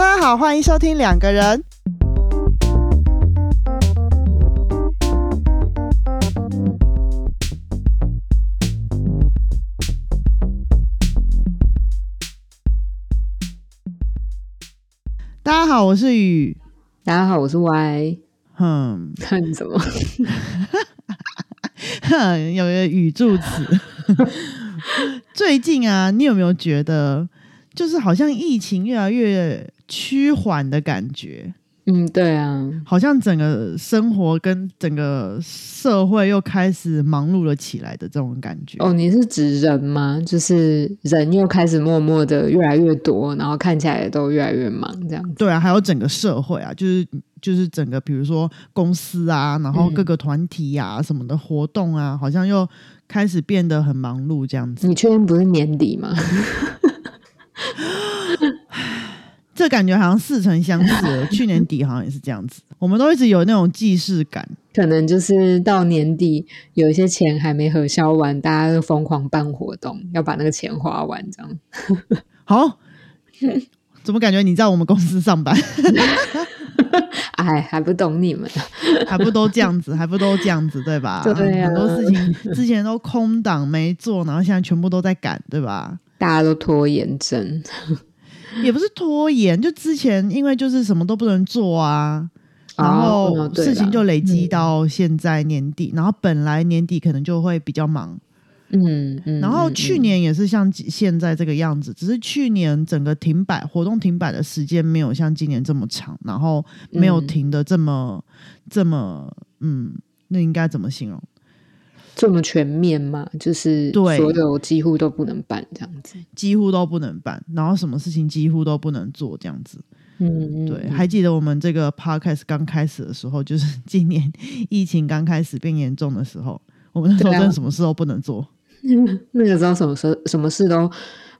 大家好，欢迎收听两个人。大家好，我是雨。大家好，我是 Y。哼看什么？哼，有一个语助词。最近啊，你有没有觉得，就是好像疫情越来越趋缓的感觉？嗯，对啊，好像整个生活跟整个社会又开始忙碌了起来的这种感觉。哦，你是指人吗？就是人又开始默默的越来越多，然后看起来都越来越忙，这样子。对啊，还有整个社会啊，就是就是整个，比如说公司啊，然后各个团体啊、什么的活动啊，好像又开始变得很忙碌这样子。你确定不是年底吗？这感觉好像似曾相识，去年底好像也是这样子。我们都一直有那种既视感。可能就是到年底有一些钱还没核销完，大家都疯狂办活动，要把那个钱花完，这样。好，怎么感觉你在我们公司上班？哎，还不懂你们，还不都这样子，还不都这样子，对吧？对啊很多事情之前都空档没做，然后现在全部都在赶，对吧？大家都拖延症。也不是拖延，就之前因为就是什么都不能做啊，然后事情就累积到现在年底，然后本来年底可能就会比较忙，嗯嗯。然后嗯去年也是像现在这个样子，只是去年整个停摆活动停摆的时间没有像今年这么长，然后没有嗯停的这么、这么嗯，那应该怎么形容？这么全面嘛，就是对所有几乎都不能办这样子。几乎都不能办，然后什么事情几乎都不能做，这样子。嗯，嗯对，还记得我们这个 podcast 刚开始的时候，就是今年疫情刚开始变严重的时候，我们那时候真的什么事都不能做。那个时候什么事什么事都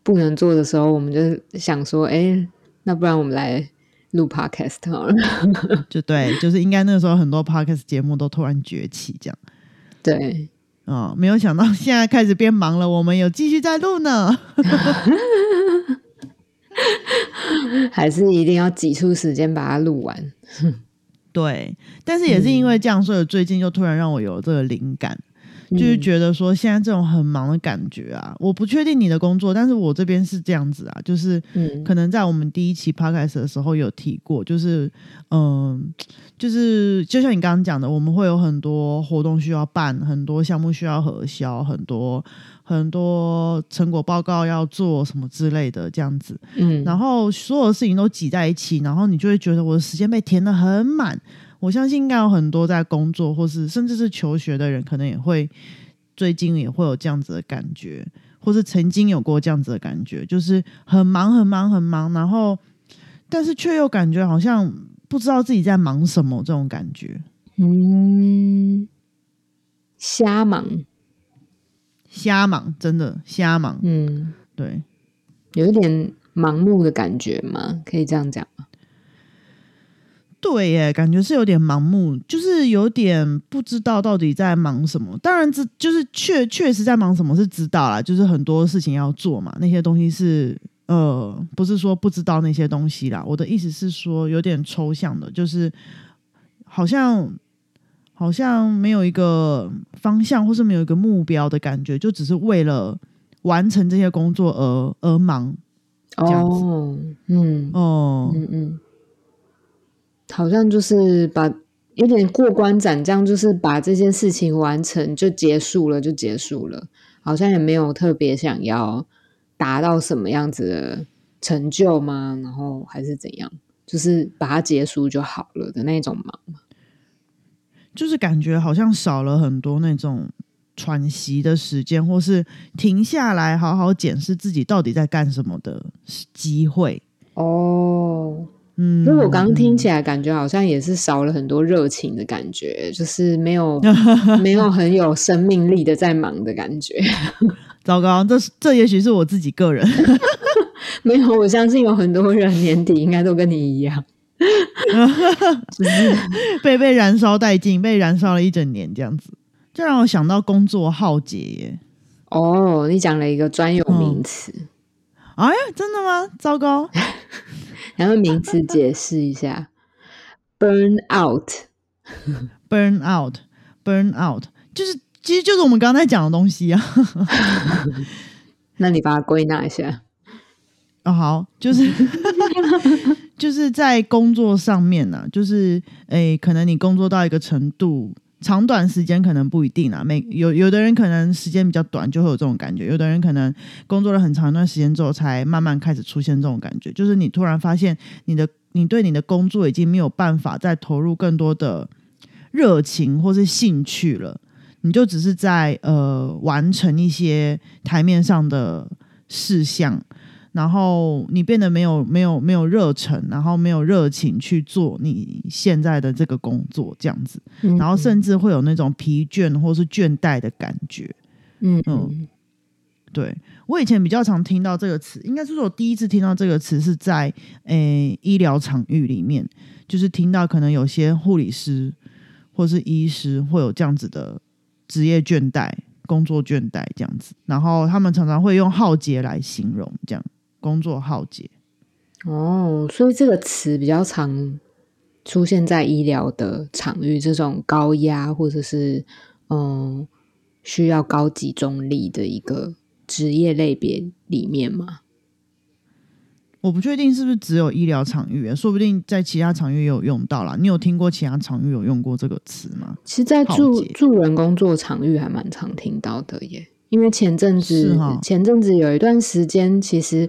不能做的时候，我们就想说，哎，那不然我们来录 podcast 好了。就对，就是应该那个时候很多 podcast 节目都突然崛起，这样。对，啊、没有想到现在开始变忙了，我们有继续在录呢。还是一定要挤出时间把它录完。对，但是也是因为这样，所以最近就突然让我有这个灵感，就是觉得说现在这种很忙的感觉啊，我不确定你的工作，但是我这边是这样子啊，就是嗯可能在我们第一期 podcast 的时候有提过，就是嗯，就是就像你刚刚讲的，我们会有很多活动需要办，很多项目需要核销，很多很多成果报告要做什么之类的这样子。嗯，然后所有事情都挤在一起，然后你就会觉得我的时间被填的很满。我相信应该有很多在工作或是甚至是求学的人，可能也会最近也会有这样子的感觉，或是曾经有过这样子的感觉，就是很忙很忙很忙，然后但是却又感觉好像不知道自己在忙什么这种感觉，嗯，瞎忙，瞎忙，真的瞎忙，嗯，对。有一点忙碌的感觉吗，可以这样讲吗？对耶，感觉是有点盲目，就是有点不知道到底在忙什么。当然，这就是确确实在忙什么是知道啦，就是很多事情要做嘛，那些东西是呃，不是说不知道那些东西啦。我的意思是说，有点抽象的，就是好像好像没有一个方向，或是没有一个目标的感觉，就只是为了完成这些工作而而忙这样子，嗯哦。嗯嗯，好像就是把有点过关斩将，就是把这件事情完成就结束了，就结束了，好像也没有特别想要达到什么样子的成就吗？然后还是怎样，就是把它结束就好了的那种忙嘛。就是感觉好像少了很多那种喘息的时间，或是停下来好好检视自己到底在干什么的机会。哦，嗯，因为我刚刚听起来感觉好像也是少了很多热情的感觉，就是没有 没有很有生命力的在忙的感觉。糟糕，这是这也许是我自己个人，没有，我相信有很多人年底应该都跟你一样。被被燃烧殆尽，被燃烧了一整年这样子，就让我想到工作浩劫耶。哦，你讲了一个专有名词，哎呀，真的吗？糟糕，然后名词解释一下，burn out，burn out，burn out，就是其实就是我们刚才讲的东西啊。那你把它归纳一下。哦，好，就是 就是在工作上面呢，就是诶，可能你工作到一个程度。长短时间可能不一定啊，每有有的人可能时间比较短就会有这种感觉，有的人可能工作了很长一段时间之后才慢慢开始出现这种感觉，就是你突然发现你的你对你的工作已经没有办法再投入更多的热情或是兴趣了，你就只是在呃完成一些台面上的事项。然后你变得没有没有没有热忱，然后没有热情去做你现在的这个工作，这样子，然后甚至会有那种疲倦或是倦怠的感觉。嗯嗯，对我以前比较常听到这个词，应该是说我第一次听到这个词是在诶医疗场域里面，就是听到可能有些护理师或是医师会有这样子的职业倦怠、工作倦怠这样子，然后他们常常会用浩劫来形容这样。工作浩劫哦，所以这个词比较常出现在医疗的场域，这种高压或者是嗯需要高集中力的一个职业类别里面吗？我不确定是不是只有医疗场域，说不定在其他场域也有用到啦。你有听过其他场域有用过这个词吗？其实，在助助人工作场域还蛮常听到的耶。因为前阵子，前阵子有一段时间，其实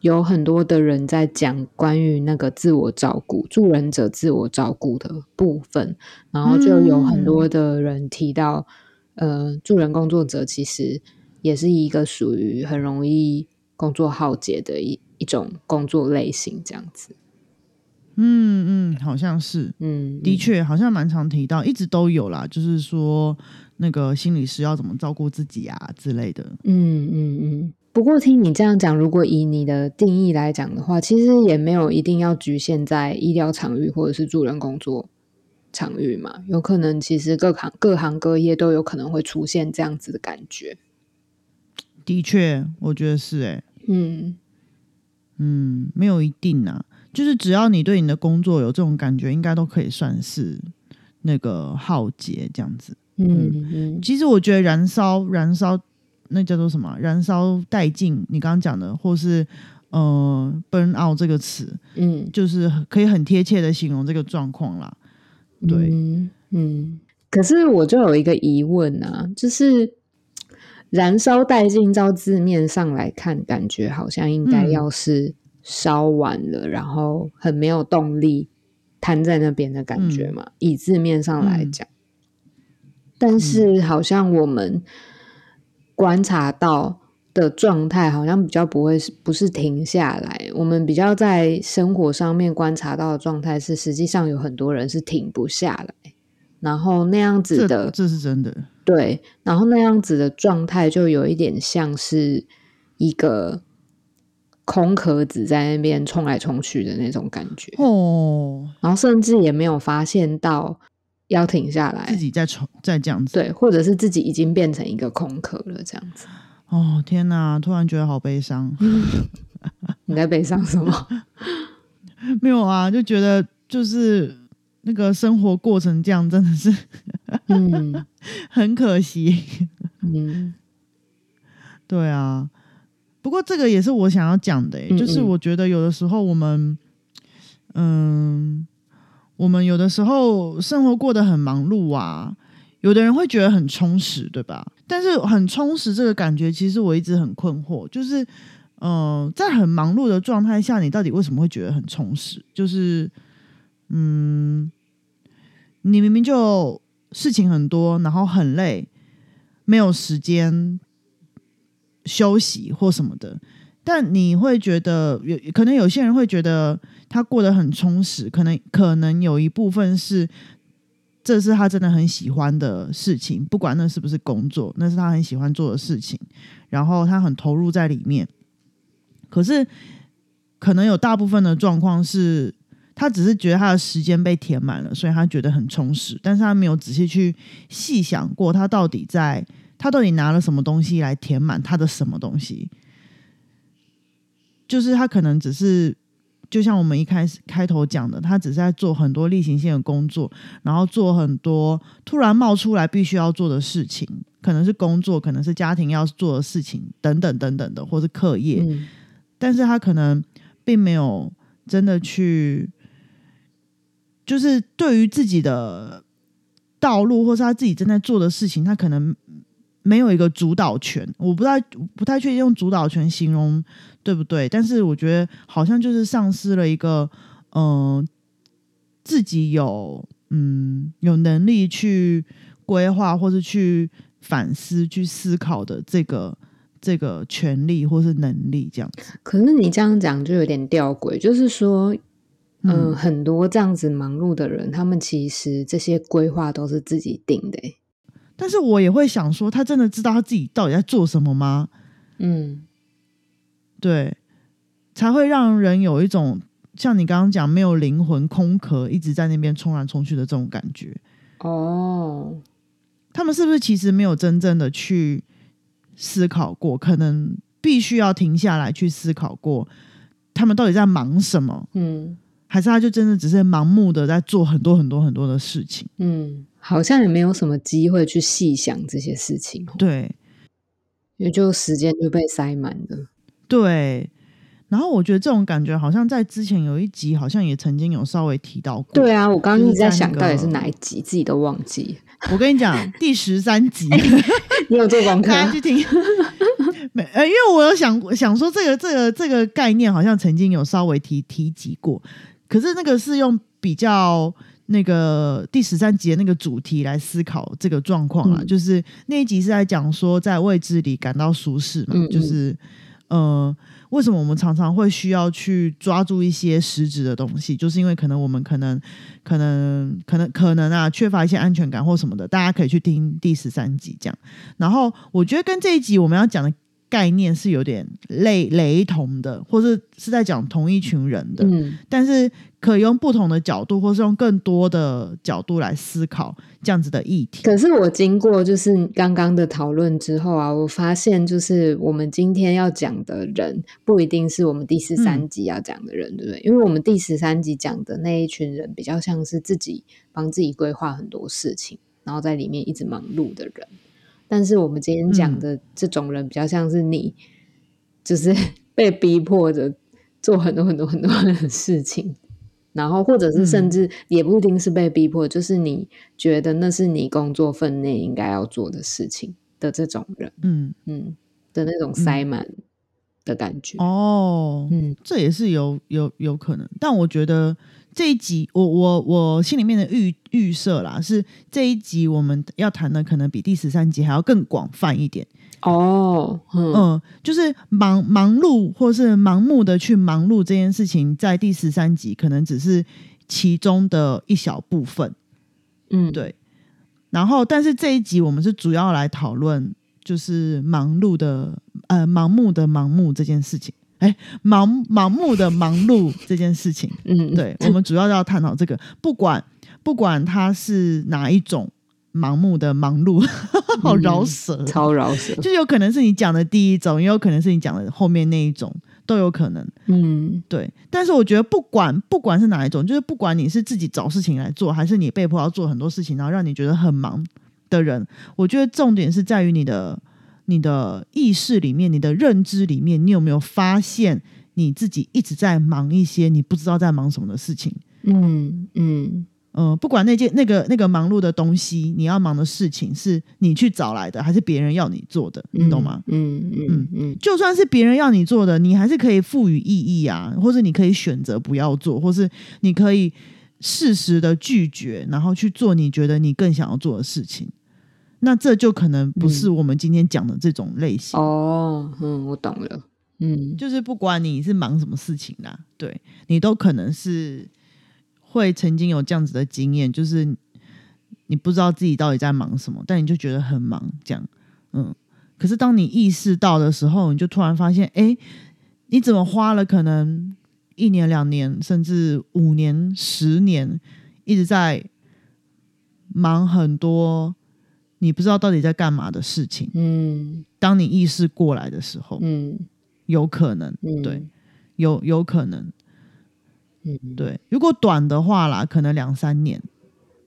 有很多的人在讲关于那个自我照顾、助人者自我照顾的部分，然后就有很多的人提到，呃，助人工作者其实也是一个属于很容易工作耗竭的一一种工作类型，这样子。嗯嗯，好像是，嗯，的确，好像蛮常提到，一直都有啦，就是说。那个心理师要怎么照顾自己啊之类的。嗯嗯嗯。不过听你这样讲，如果以你的定义来讲的话，其实也没有一定要局限在医疗场域或者是助人工作场域嘛。有可能其实各行各行各业都有可能会出现这样子的感觉。的确，我觉得是哎。嗯嗯，没有一定啊，就是只要你对你的工作有这种感觉，应该都可以算是那个浩劫这样子。嗯嗯，其实我觉得燃烧燃烧那叫做什么？燃烧殆尽。你刚刚讲的，或是呃 “burn out” 这个词，嗯，就是可以很贴切的形容这个状况啦。对，嗯。可是我就有一个疑问啊，就是“燃烧殆尽”照字面上来看，感觉好像应该要是烧完了，然后很没有动力，瘫在那边的感觉嘛？以字面上来讲。但是好像我们观察到的状态，好像比较不会是不是停下来。我们比较在生活上面观察到的状态是，实际上有很多人是停不下来，然后那样子的，这是真的。对，然后那样子的状态就有一点像是一个空壳子在那边冲来冲去的那种感觉哦，然后甚至也没有发现到。要停下来，自己再重再这样子，对，或者是自己已经变成一个空壳了，这样子。哦，天哪！突然觉得好悲伤。你在悲伤什么？没有啊，就觉得就是那个生活过程这样，真的是，嗯，很可惜。嗯，对啊。不过这个也是我想要讲的，就是我觉得有的时候我们，嗯。我们有的时候生活过得很忙碌啊，有的人会觉得很充实，对吧？但是很充实这个感觉，其实我一直很困惑，就是，嗯，在很忙碌的状态下，你到底为什么会觉得很充实？就是，嗯，你明明就事情很多，然后很累，没有时间休息或什么的。但你会觉得有可能有些人会觉得他过得很充实，可能可能有一部分是这是他真的很喜欢的事情，不管那是不是工作，那是他很喜欢做的事情，然后他很投入在里面。可是可能有大部分的状况是他只是觉得他的时间被填满了，所以他觉得很充实，但是他没有仔细去细想过他到底在他到底拿了什么东西来填满他的什么东西。就是他可能只是就像我们一开始开头讲的，他只是在做很多例行性的工作，然后做很多突然冒出来必须要做的事情，可能是工作，可能是家庭要做的事情，等等等等的，或是课业。嗯但是他可能并没有真的去，就是对于自己的道路，或是他自己正在做的事情，他可能没有一个主导权。我不太不太确定用主导权形容对不对，但是我觉得好像就是丧失了一个，嗯、自己有嗯有能力去规划，或是去反思、去思考的这个。这个权利或是能力，这样子，可是你这样讲就有点吊诡，就是说，嗯、嗯很多这样子忙碌的人，他们其实这些规划都是自己定的、欸。但是我也会想说，他真的知道他自己到底在做什么吗？嗯对，才会让人有一种像你刚刚讲没有灵魂、空壳，一直在那边冲来冲去的这种感觉。哦，他们是不是其实没有真正的去思考过？可能必须要停下来去思考过，他们到底在忙什么？嗯还是他就真的只是盲目的在做很多很多很多的事情？嗯，好像也没有什么机会去细想这些事情哦，对因为就时间就被塞满了。对。然后我觉得这种感觉好像在之前有一集好像也曾经有稍微提到过。对啊，我刚刚一直在想到底是哪一集，自己都忘记。我跟你讲，第十三集，你有做功课？大家去听。没，呃，因为我有想想说，这个这个这个概念好像曾经有稍微提提及过，可是那个是用比较那个第十三集的那个主题来思考这个状况啊，嗯就是那一集是在讲说在未知里感到舒适嘛，就是呃。为什么我们常常会需要去抓住一些实质的东西？就是因为可能我们可能、可能、可能、可能啊，缺乏一些安全感或什么的。大家可以去听第十三集这样。然后我觉得跟这一集我们要讲的概念是有点类雷同的，或是是在讲同一群人的，嗯但是可以用不同的角度，或是用更多的角度来思考这样子的议题。可是我经过就是刚刚的讨论之后啊，我发现就是我们今天要讲的人不一定是我们第十三集要讲的人，对不对？因为我们第十三集讲的那一群人比较像是自己帮自己规划很多事情，然后在里面一直忙碌的人。但是我们今天讲的这种人比较像是你，就是 被逼迫着做很多很多很多的事情。然后，或者是甚至也不一定是被逼迫，就是你觉得那是你工作分内应该要做的事情的这种人，嗯，嗯，的那种塞满的感觉，哦，嗯。这也是有有有可能，但我觉得这一集我我我心里面的预预设啦，是这一集我们要谈的可能比第十三集还要更广泛一点。哦，嗯嗯，就是忙忙碌或是盲目的去忙碌这件事情，在第十三集可能只是其中的一小部分。嗯，对，然后但是这一集我们是主要来讨论，就是忙碌的呃盲目的盲目这件事情。哎，盲盲目的忙碌这件事情，嗯，对我们主要要探讨这个，不管不管他是哪一种盲目的忙碌，好饶舌哦，超饶舌，就有可能是你讲的第一种，也有可能是你讲的后面那一种，都有可能。嗯对，但是我觉得不管不管是哪一种，就是不管你是自己找事情来做，还是你被迫要做很多事情，然后让你觉得很忙的人，我觉得重点是在于你的你的意识里面，你的认知里面，你有没有发现你自己一直在忙一些你不知道在忙什么的事情。嗯嗯嗯、不管那件那个那个忙碌的东西，你要忙的事情是你去找来的，还是别人要你做的，你懂吗？嗯嗯嗯就算是别人要你做的，你还是可以赋予意义啊，或者你可以选择不要做，或是你可以适时的拒绝，然后去做你觉得你更想要做的事情。那这就可能不是我们今天讲的这种类型。哦，嗯，我懂了，嗯就是不管你是忙什么事情啦，对你都可能是会曾经有这样子的经验，就是你不知道自己到底在忙什么，但你就觉得很忙，这样，嗯。可是当你意识到的时候，你就突然发现，哎，你怎么花了可能一年、两年，甚至五年、十年，一直在忙很多你不知道到底在干嘛的事情。嗯当你意识过来的时候，嗯有可能，嗯，对，有有可能。嗯，对，如果短的话啦，可能两三年。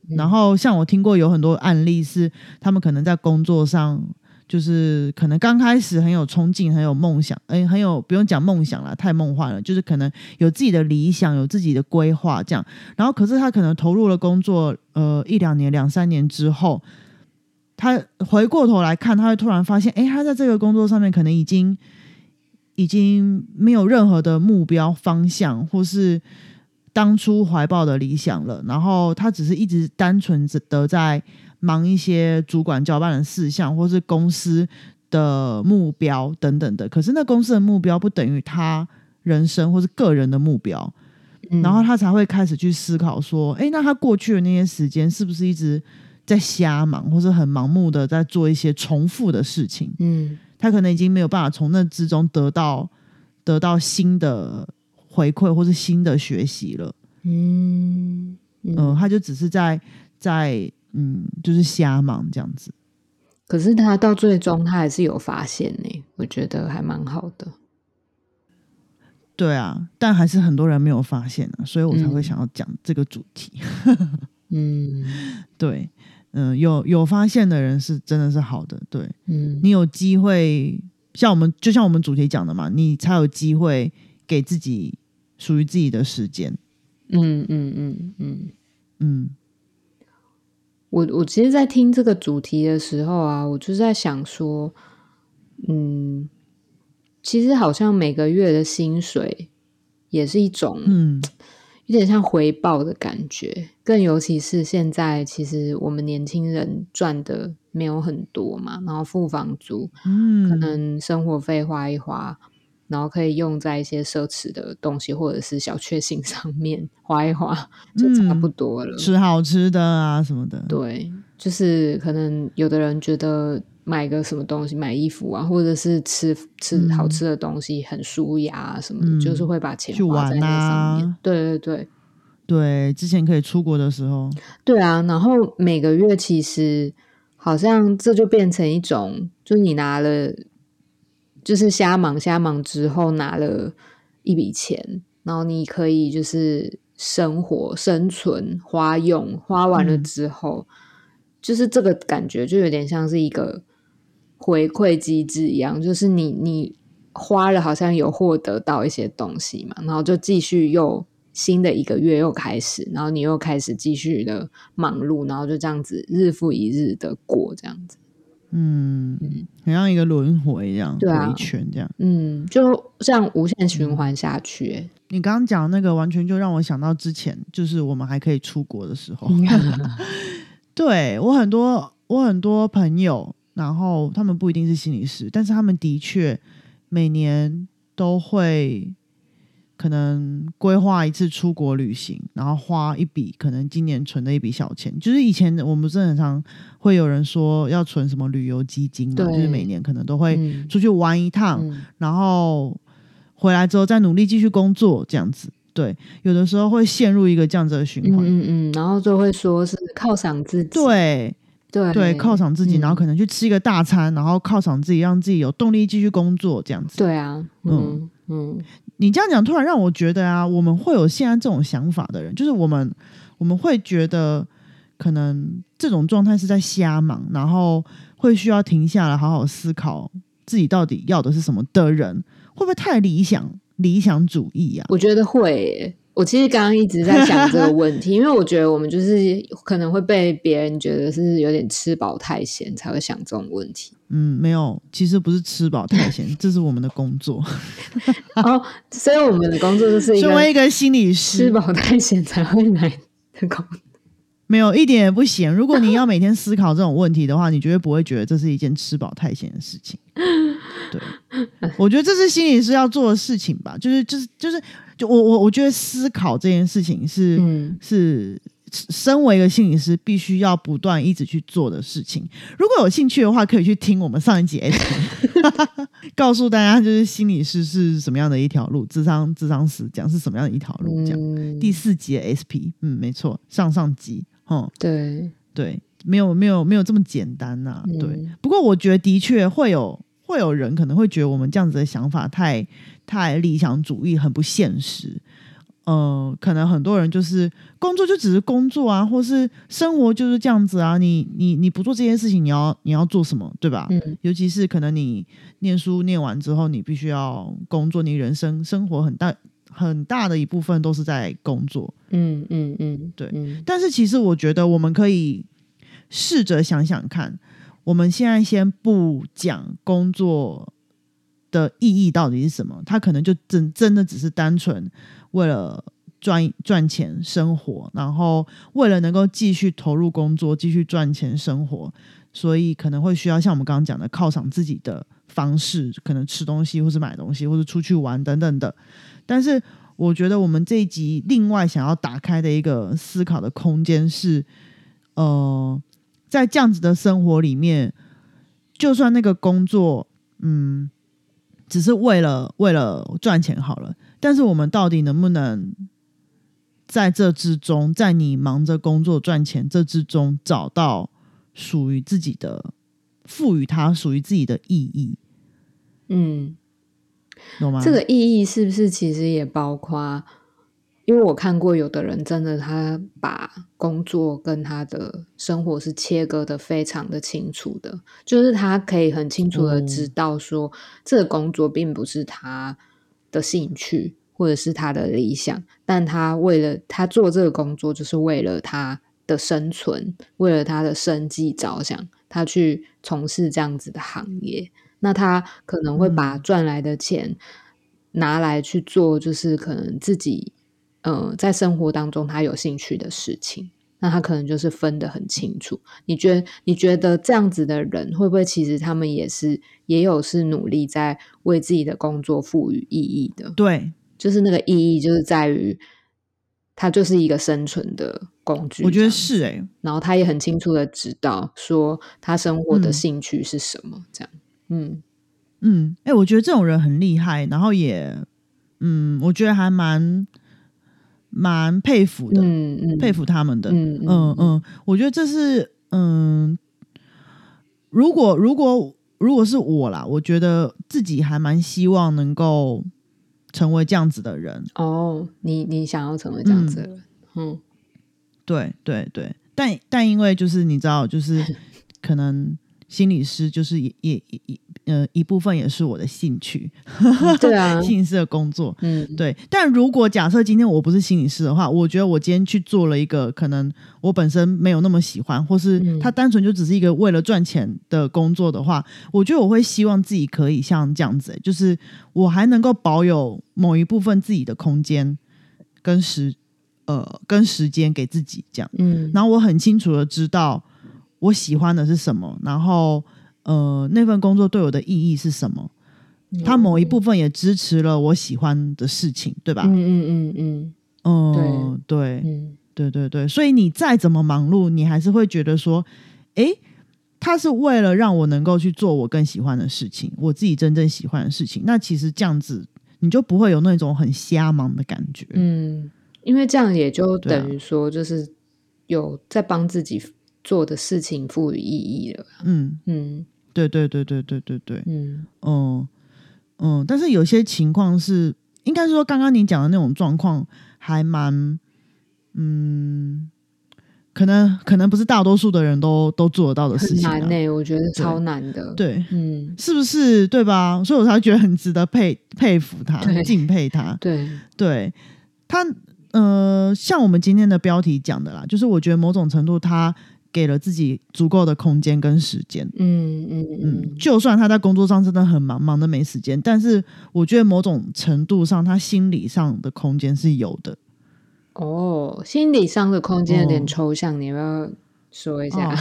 嗯然后像我听过有很多案例是，他们可能在工作上，就是可能刚开始很有冲劲，很有梦想，哎，很有不用讲梦想了，太梦幻了，就是可能有自己的理想，有自己的规划这样。然后可是他可能投入了工作，呃，一两年、两三年之后，他回过头来看，他会突然发现，哎，他在这个工作上面可能已经已经没有任何的目标方向，或是当初怀抱的理想了。然后他只是一直单纯的在忙一些主管交办的事项，或是公司的目标等等的。可是那公司的目标不等于他人生或是个人的目标。嗯然后他才会开始去思考说，哎，那他过去的那些时间是不是一直在瞎忙，或是很盲目的在做一些重复的事情？嗯他可能已经没有办法从那之中得到得到新的回馈或是新的学习了。嗯嗯、嗯，他就只是在在嗯，就是瞎忙这样子。可是他到最终他还是有发现呢，我觉得还蛮好的。对啊，但还是很多人没有发现啊，所以我才会嗯想要讲这个主题。嗯 对，嗯、有有发现的人是真的是好的，对。嗯你有机会，像我们就像我们主题讲的嘛，你才有机会给自己属于自己的时间。嗯嗯嗯嗯。嗯我我其实，在听这个主题的时候啊，我就在想说，嗯，其实好像每个月的薪水也是一种，嗯有点像回报的感觉。更尤其是现在，其实我们年轻人赚的没有很多嘛，然后付房租，嗯，可能生活费花一花，然后可以用在一些奢侈的东西或者是小确幸上面花一花，就差不多了。吃好吃的啊什么的。对，就是可能有的人觉得买个什么东西，买衣服啊，或者是吃吃嗯。好吃的东西很舒压啊什么的，嗯就是会把钱花在那上面。啊对对对。对，之前可以出国的时候，对啊，然后每个月其实好像这就变成一种，就是你拿了，就是瞎忙瞎忙之后拿了一笔钱，然后你可以就是生活、生存、花用，花完了嗯。之后，就是这个感觉就有点像是一个回馈机制一样，就是你你花了好像有获得到一些东西嘛，然后就继续又新的一个月又开始，然后你又开始继续的忙碌，然后就这样子日复一日的过这样子。嗯，很像一个轮回一样，对啊回圈这样。嗯，就这样无限循环下去、欸。你刚刚讲那个，完全就让我想到之前，就是我们还可以出国的时候。对我很多，我很多朋友，然后他们不一定是心理师，但是他们的确每年都会可能规划一次出国旅行，然后花一笔可能今年存的一笔小钱。就是以前我们不是很常会有人说要存什么旅游基金嘛，就是每年可能都会嗯出去玩一趟，嗯然后回来之后再努力继续工作，这样子。对，有的时候会陷入一个这样子的循嗯环。嗯嗯，然后就会说是犒赏自己，对对对，犒赏自己，嗯然后可能去吃一个大餐，然后犒赏自己，让自己有动力继续工作，这样子。对啊，嗯嗯你这样讲，突然让我觉得啊，我们会有现在这种想法的人，就是我们我们会觉得，可能这种状态是在瞎忙，然后会需要停下来好好思考自己到底要的是什么的人，会不会太理想理想主义啊？我觉得会耶。我其实刚刚一直在想这个问题，因为我觉得我们就是可能会被别人觉得是有点吃饱太闲才会想这种问题。嗯，没有，其实不是吃饱太闲，这是我们的工作。哦，所以我们的工作就是一身为一个个心理吃师，饱太闲才会来的工作。没有一点也不闲。如果你要每天思考这种问题的话，你绝对不会觉得这是一件吃饱太闲的事情。对，我觉得这是心理师要做的事情吧，就是就是就是，就我我我觉得思考这件事情是、嗯是。身为一个心理师，必须要不断一直去做的事情。如果有兴趣的话，可以去听我们上一集 告诉大家就是心理师是什么样的一条路，智商智商师讲是什么样的一条路，这样。嗯，第四集的 SP，嗯，没错，上上集，嗯，对，对，没有没有没有这么简单呐、嗯对。不过我觉得的确会有会有人可能会觉得我们这样子的想法太太理想主义，很不现实。呃，可能很多人就是工作就只是工作啊，或是生活就是这样子啊。你你你不做这件事情，你要你要做什么，对吧？嗯尤其是可能你念书念完之后，你必须要工作，你人生生活很大很大的一部分都是在工作。嗯嗯嗯，对嗯但是其实我觉得我们可以试着想想看，我们现在先不讲工作的意义到底是什么，他可能就真真的只是单纯为了赚赚钱生活，然后为了能够继续投入工作、继续赚钱生活，所以可能会需要像我们刚刚讲的犒赏自己的方式，可能吃东西，或是买东西，或是出去玩等等的。但是我觉得我们这一集另外想要打开的一个思考的空间是，呃，在这样子的生活里面，就算那个工作，嗯，只是为了为了赚钱好了，但是我们到底能不能在这之中，在你忙着工作赚钱这之中，找到属于自己的，赋予它属于自己的意义，嗯，懂吗？这个意义是不是其实也包括？因为我看过有的人真的他把工作跟他的生活是切割的非常的清楚的，就是他可以很清楚的知道说，这个工作并不是他的兴趣或者是他的理想，但他为了他做这个工作，就是为了他的生存，为了他的生计着想，他去从事这样子的行业。那他可能会把赚来的钱拿来去做，就是可能自己呃在生活当中他有兴趣的事情。那他可能就是分得很清楚。你觉得你觉得这样子的人会不会其实他们也是也有是努力在为自己的工作赋予意义的？对，就是那个意义就是在于他就是一个生存的工具。我觉得是哎、然后他也很清楚的知道说他生活的嗯兴趣是什么，这样，嗯嗯，哎、我觉得这种人很厉害，然后也，嗯，我觉得还蛮蛮佩服的，嗯嗯，佩服他们的，嗯嗯嗯嗯，我觉得这是，嗯，如果如果如果是我啦，我觉得自己还蛮希望能够成为这样子的人，哦，你你想要成为这样子的人，嗯。对对对，但但因为就是你知道，就是 可能心理师就是也也也也呃一部分也是我的兴趣，嗯对啊，心理师的工作，嗯。对，但如果假设今天我不是心理师的话，我觉得我今天去做了一个可能我本身没有那么喜欢，或是嗯。他单纯就只是一个为了赚钱的工作的话，我觉得我会希望自己可以像这样子、就是我还能够保有某一部分自己的空间跟时呃跟时间给自己这样，嗯。然后我很清楚的知道我喜欢的是什么，然后呃那份工作对我的意义是什么。它某一部分也支持了我喜欢的事情，对吧？嗯嗯嗯嗯嗯，对嗯对对对，所以你再怎么忙碌，你还是会觉得说，诶，他是为了让我能够去做我更喜欢的事情，我自己真正喜欢的事情。那其实这样子，你就不会有那种很瞎忙的感觉。嗯，因为这样也就等于说，就是有在帮自己做的事情赋予意义了，嗯，嗯对对对对对对对，嗯嗯嗯。但是有些情况是，应该是说刚刚你讲的那种状况，还蛮，嗯，可能可能不是大多数的人都都做得到的事情、啊。难呢、我觉得超难的，，对，嗯是不是对吧？所以我才觉得很值得佩佩服他对，敬佩他。对，对他，呃，像我们今天的标题讲的啦，就是我觉得某种程度他给了自己足够的空间跟时间。嗯嗯嗯嗯，就算他在工作上真的很忙，忙的没时间，但是我觉得某种程度上，他心理上的空间是有的。哦，心理上的空间有点哦抽象，你要不要说一下？哦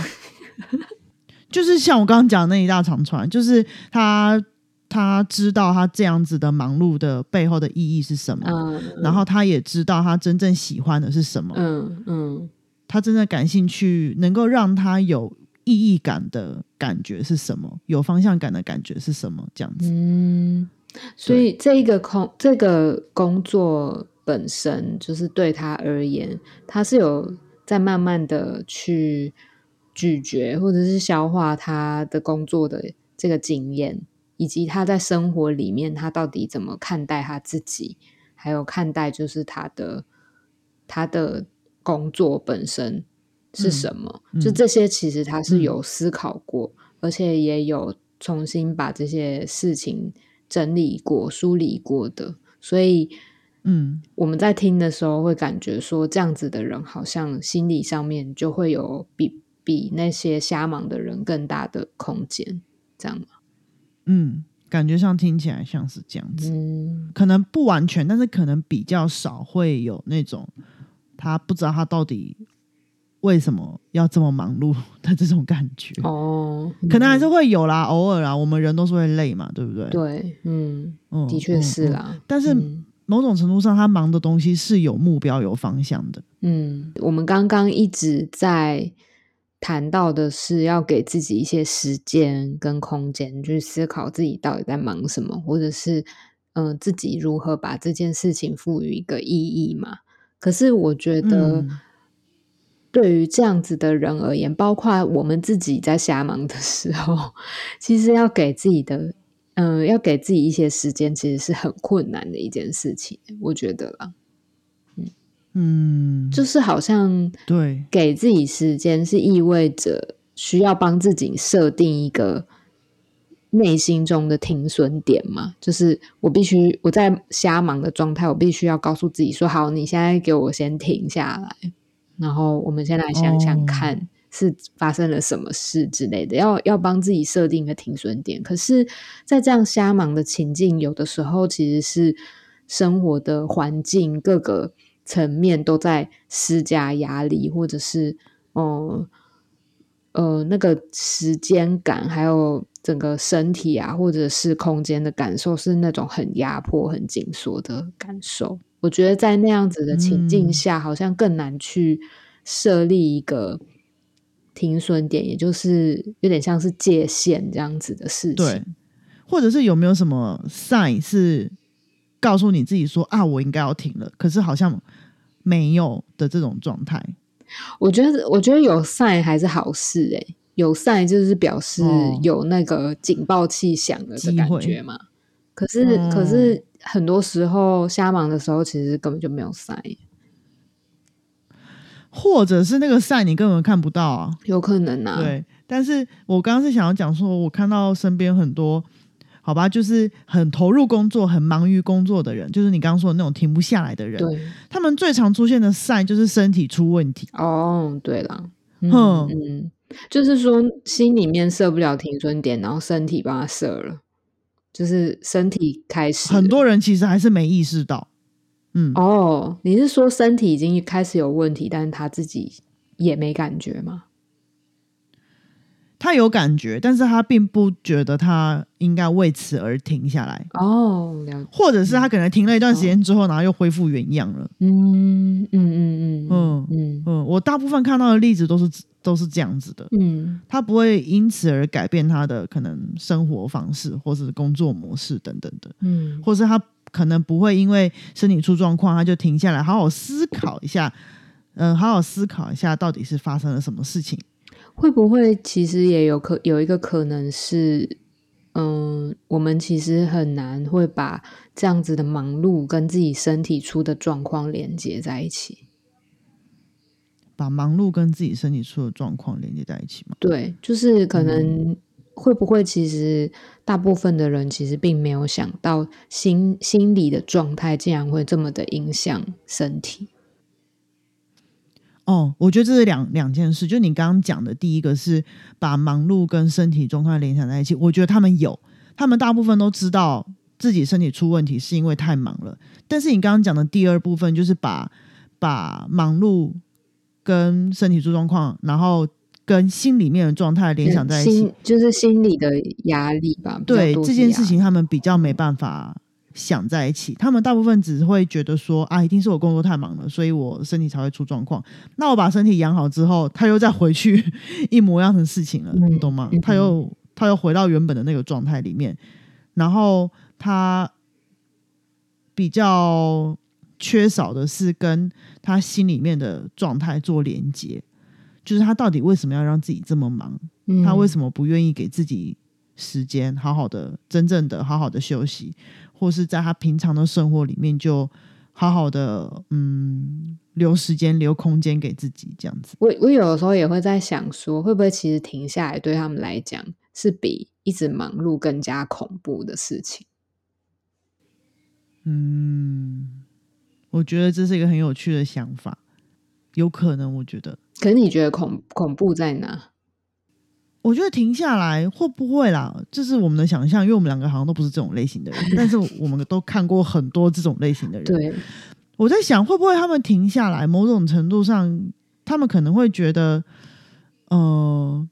就是像我刚刚讲的那一大长串，就是他他知道他这样子的忙碌的背后的意义是什么，嗯然后他也知道他真正喜欢的是什么，嗯嗯他真的感兴趣，能够让他有意义感的感觉是什么，有方向感的感觉是什么，这样子。嗯，所以这一个空这个工作本身，就是对他而言，他是有在慢慢的去咀嚼或者是消化他的工作的这个经验，以及他在生活里面他到底怎么看待他自己，还有看待就是他的他的工作本身是什么，嗯。就这些其实他是有思考过，而且也有重新把这些事情整理过、梳理过的，所以。嗯。我们在听的时候会感觉说，这样子的人好像心理上面就会有比比那些瞎忙的人更大的空间，这样吗？嗯，感觉上听起来像是这样子，嗯。可能不完全，但是可能比较少会有那种他不知道他到底为什么要这么忙碌的这种感觉。哦，可能还是会有啦，偶尔啦，我们人都是会累嘛，对不对？对，嗯，嗯的确是。啦。嗯嗯但是嗯某种程度上，他忙的东西是有目标、有方向的。嗯，我们刚刚一直在谈到的是要给自己一些时间跟空间去思考自己到底在忙什么，或者是嗯、呃自己如何把这件事情赋予一个意义嘛。可是我觉得嗯，对于这样子的人而言，包括我们自己在瞎忙的时候，其实要给自己的嗯、要给自己一些时间，其实是很困难的一件事情，我觉得啦。嗯，就是好像对，给自己时间，是意味着需要帮自己设定一个内心中的停损点嘛？就是我必须我在瞎忙的状态，我必须要告诉自己说：好，你现在给我先停下来，然后我们先来想想哦看是发生了什么事之类的，要要帮自己设定一个停损点。可是，在这样瞎忙的情境，有的时候其实是生活的环境各个层面都在施加压力，或者是嗯呃那个时间感，还有整个身体啊，或者是空间的感受，是那种很压迫、很紧缩的感受。我觉得在那样子的情境嗯下，好像更难去设立一个停损点，也就是有点像是界限这样子的事对情。，或者是有没有什么 sign 是告诉你自己说啊，我应该要停了，可是好像没有的这种状态。我觉得，我觉得有 sign 还是好事诶、有 sign 就是表示哦有那个警报器响了的感觉嘛。可是，哦可是很多时候瞎忙的时候，其实根本就没有 sign，或者是那个 sign 你根本看不到啊，有可能啊。对。但是我刚刚是想要讲说，我看到身边很多，好吧，就是很投入工作、很忙于工作的人，就是你刚刚说的那种停不下来的人，对，他们最常出现的 sign 就是身体出问题。哦，对了，嗯，就是说心里面设不了停损点，然后身体帮他设了，就是身体开始很多人其实还是没意识到，嗯，哦，你是说身体已经开始有问题，但是他自己也没感觉吗？他有感觉，但是他并不觉得他应该为此而停下来，哦，了解，或者是他可能停了一段时间之后，然后又恢复原样了。嗯嗯嗯嗯嗯嗯嗯，我大部分看到的例子都是都是这样子的，嗯他不会因此而改变他的可能生活方式或是工作模式等等的，嗯或是他可能不会因为身体出状况他就停下来，好好思考一下，嗯、好好思考一下到底是发生了什么事情。会不会其实也有可有一个可能是，嗯，我们其实很难会把这样子的忙碌跟自己身体出的状况连接在一起。把忙碌跟自己身体出的状况连接在一起嘛？对，就是可能会不会其实大部分的人其实并没有想到心心理的状态竟然会这么的影响身体。哦，我觉得这是两两件事。就你刚刚讲的，第一个是把忙碌跟身体状况联想在一起，我觉得他们有，他们大部分都知道自己身体出问题是因为太忙了。但是你刚刚讲的第二部分，就是把把忙碌跟身体出状况，然后跟心里面的状态联想在一起。心就是心理的压力吧。对这件事情，他们比较没办法想在一起。他们大部分只会觉得说啊，一定是我工作太忙了，所以我身体才会出状况。那我把身体养好之后，他又再回去一模一样的事情了，嗯你懂吗嗯？他又他又回到原本的那个状态里面，然后他比较缺少的是跟他心里面的状态做连接。就是他到底为什么要让自己这么忙？他为什么不愿意给自己时间，好好的、真正的好好的休息，或是在他平常的生活里面就好好的嗯留时间、留空间给自己，这样子。我我有的时候也会在想说，会不会其实停下来对他们来讲是比一直忙碌更加恐怖的事情？嗯，我觉得这是一个很有趣的想法，有可能，我觉得。可是你觉得恐恐怖在哪？我觉得停下来会不会啦？这是我们的想象，因为我们两个好像都不是这种类型的人，但是我们都看过很多这种类型的人。对，我在想会不会他们停下来，某种程度上，他们可能会觉得，呃，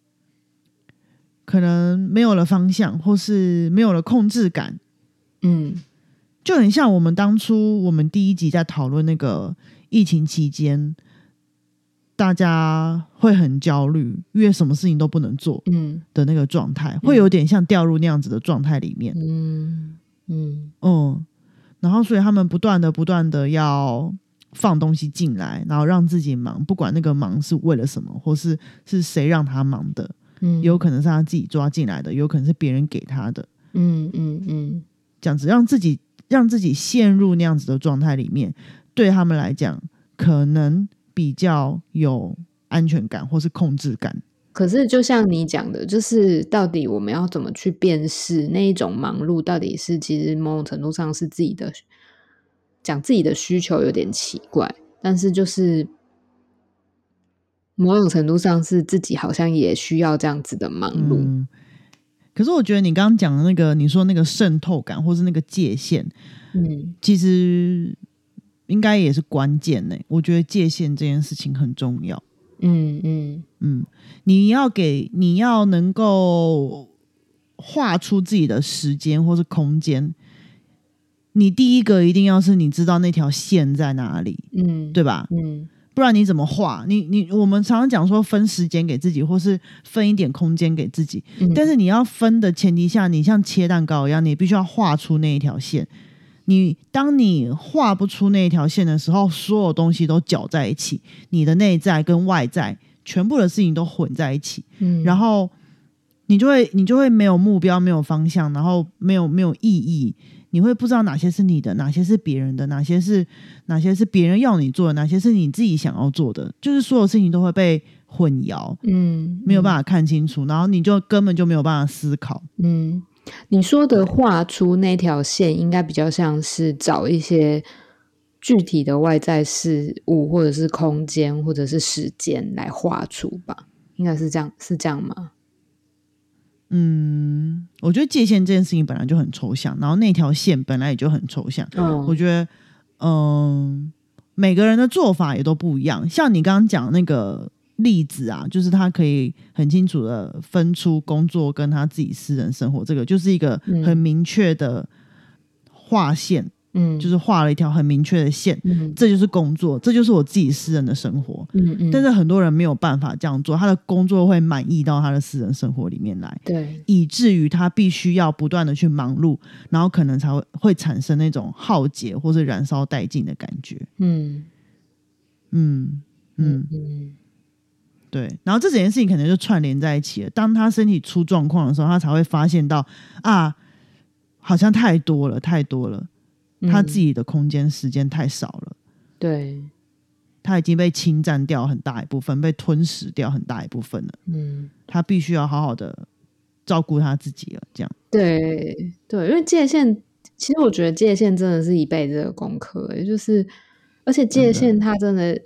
可能没有了方向，或是没有了控制感。嗯，就很像我们当初我们第一集在讨论那个疫情期间。大家会很焦虑，因为什么事情都不能做，嗯。的那个状态，会有点像掉入那样子的状态里面，嗯嗯。嗯，然后所以他们不断的、不断的要放东西进来，然后让自己忙，不管那个忙是为了什么，或是是谁让他忙的，嗯，有可能是他自己抓进来的，有可能是别人给他的，嗯嗯嗯，这样子让自己让自己陷入那样子的状态里面，对他们来讲，可能。比较有安全感或是控制感，可是就像你讲的，就是到底我们要怎么去辨识那一种忙碌，到底是其实某种程度上是自己的讲自己的需求有点奇怪，但是就是某种程度上是自己好像也需要这样子的忙碌。可是我觉得你刚刚讲的那个，你说那个渗透感或是那个界限，嗯，其实。应该也是关键呢。我觉得界限这件事情很重要。嗯嗯嗯，你要给你要能够画出自己的时间或是空间。你第一个一定要是你知道那条线在哪里，嗯，对吧？嗯，不然你怎么画？你你我们常常讲说分时间给自己，或是分一点空间给自己。但是你要分的前提下，你像切蛋糕一样，你必须要画出那一条线。你当你画不出那一条线的时候，所有东西都搅在一起，你的内在跟外在全部的事情都混在一起，嗯，然后你就会你就会没有目标，没有方向，然后没有没有意义，你会不知道哪些是你的，哪些是别人的，哪些是哪些是别人要你做的，哪些是你自己想要做的，就是所有事情都会被混淆，嗯，没有办法看清楚，然后你就根本就没有办法思考，嗯。你说的画出那条线，应该比较像是找一些具体的外在事物，或者是空间，或者是时间来画出吧？应该是这样，是这样吗？嗯，我觉得界限这件事情本来就很抽象，然后那条线本来也就很抽象。嗯，我觉得，嗯，每个人的做法也都不一样。像你刚刚讲那个。例子啊，就是他可以很清楚的分出工作跟他自己私人生活，这个就是一个很明确的划线，嗯，就是画了一条很明确的线，嗯，这就是工作，这就是我自己私人的生活，嗯嗯，但是。很多人没有办法这样做，他的工作会满意到他的私人生活里面来，对，以至于他必须要不断的去忙碌，然后可能才会会产生那种耗竭或是燃烧殆尽的感觉，嗯嗯嗯。嗯。对，然后这整件事情可能就串联在一起了。当他身体出状况的时候，他才会发现到啊，好像太多了，太多了，他自己的空间时间太少了。对，他已经被侵占掉很大一部分，被吞噬掉很大一部分了。嗯，他必须要好好的照顾他自己了。这样，对对，因为界限，其实我觉得界限真的是一辈子的功课，也就是，而且界限它真的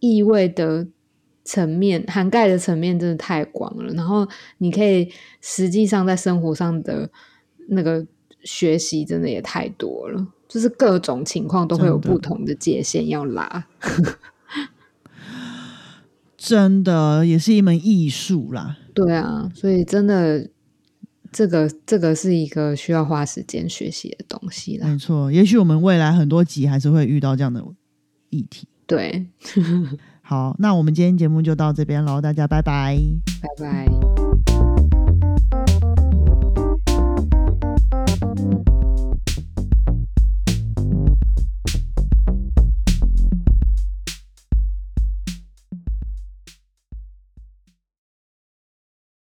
意味的。层面涵盖的层面真的太广了，然后你可以实际上在生活上的那个学习真的也太多了，就是各种情况都会有不同的界限要拉，真的也是一门艺术啦。对啊，所以真的这个这个是一个需要花时间学习的东西啦。没错，也许我们未来很多集还是会遇到这样的议题。对。好，那我们今天节目就到这边喽，大家拜拜，拜拜。